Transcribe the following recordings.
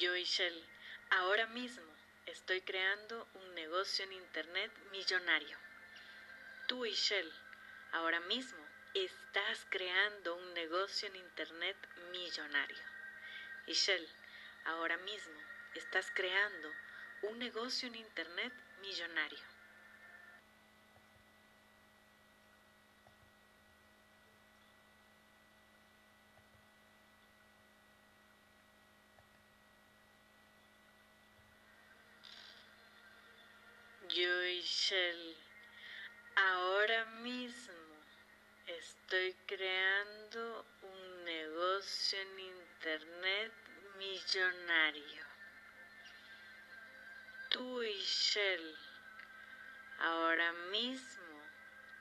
Yo y Shell, ahora mismo estoy creando un negocio en Internet millonario. Tú y Shell, ahora mismo estás creando un negocio en Internet millonario. Y Shell, ahora mismo estás creando un negocio en Internet millonario. Yo y Shell, ahora mismo estoy creando un negocio en Internet millonario. Tú y Shell, ahora mismo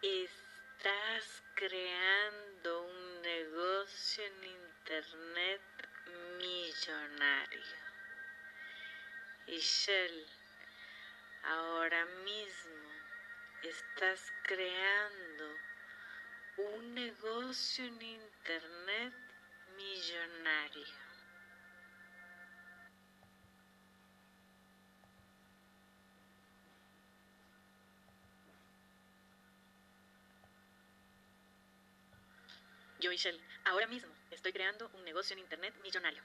estás creando un negocio en Internet millonario. Shell, ahora mismo estás creando un negocio en Internet millonario. Yo y Shell, ahora mismo estoy creando un negocio en Internet millonario.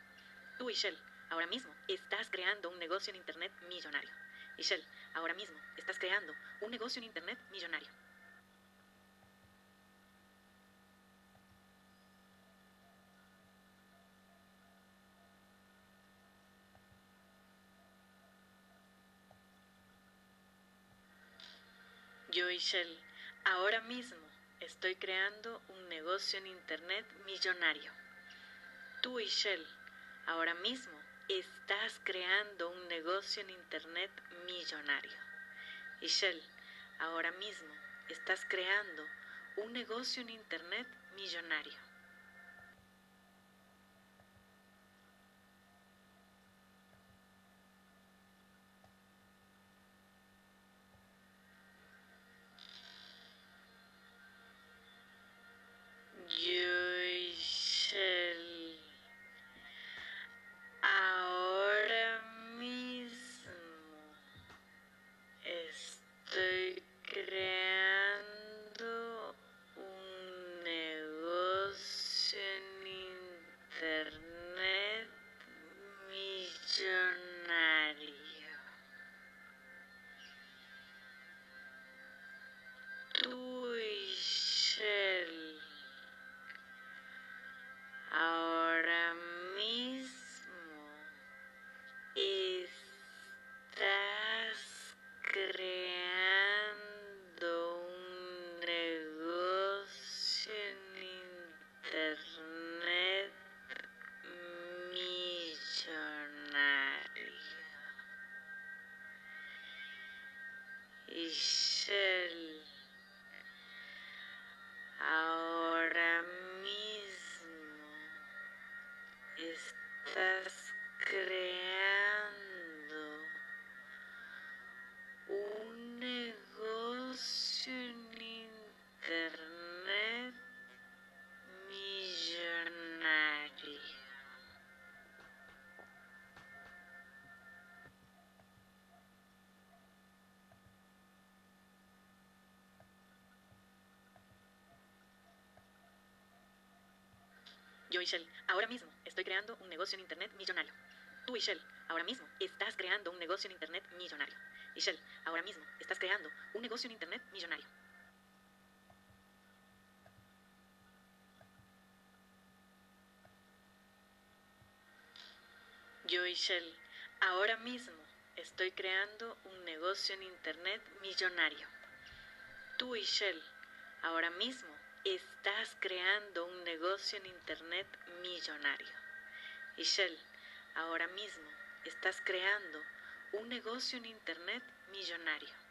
Tú y Shell, ahora mismo estás creando un negocio en Internet millonario. Y Shell, ahora mismo estás creando un negocio en Internet millonario. Yo y Shell, ahora mismo estoy creando un negocio en Internet millonario. Tú y Shell, ahora mismo estás creando un negocio en Internet millonario. Y ahora mismo estás creando un negocio en Internet millonario. Internet millonario. Y Yo y ahora mismo estoy creando un negocio en Internet millonario. Tú y ahora mismo estás creando un negocio en Internet millonario. Y ahora mismo estás creando un negocio en Internet millonario. Yo y Shell, ahora mismo estoy creando un negocio en Internet millonario. Tú y Shell, ahora mismo estás creando un negocio en Internet millonario. Y Shell, ahora mismo estás creando un negocio en Internet millonario.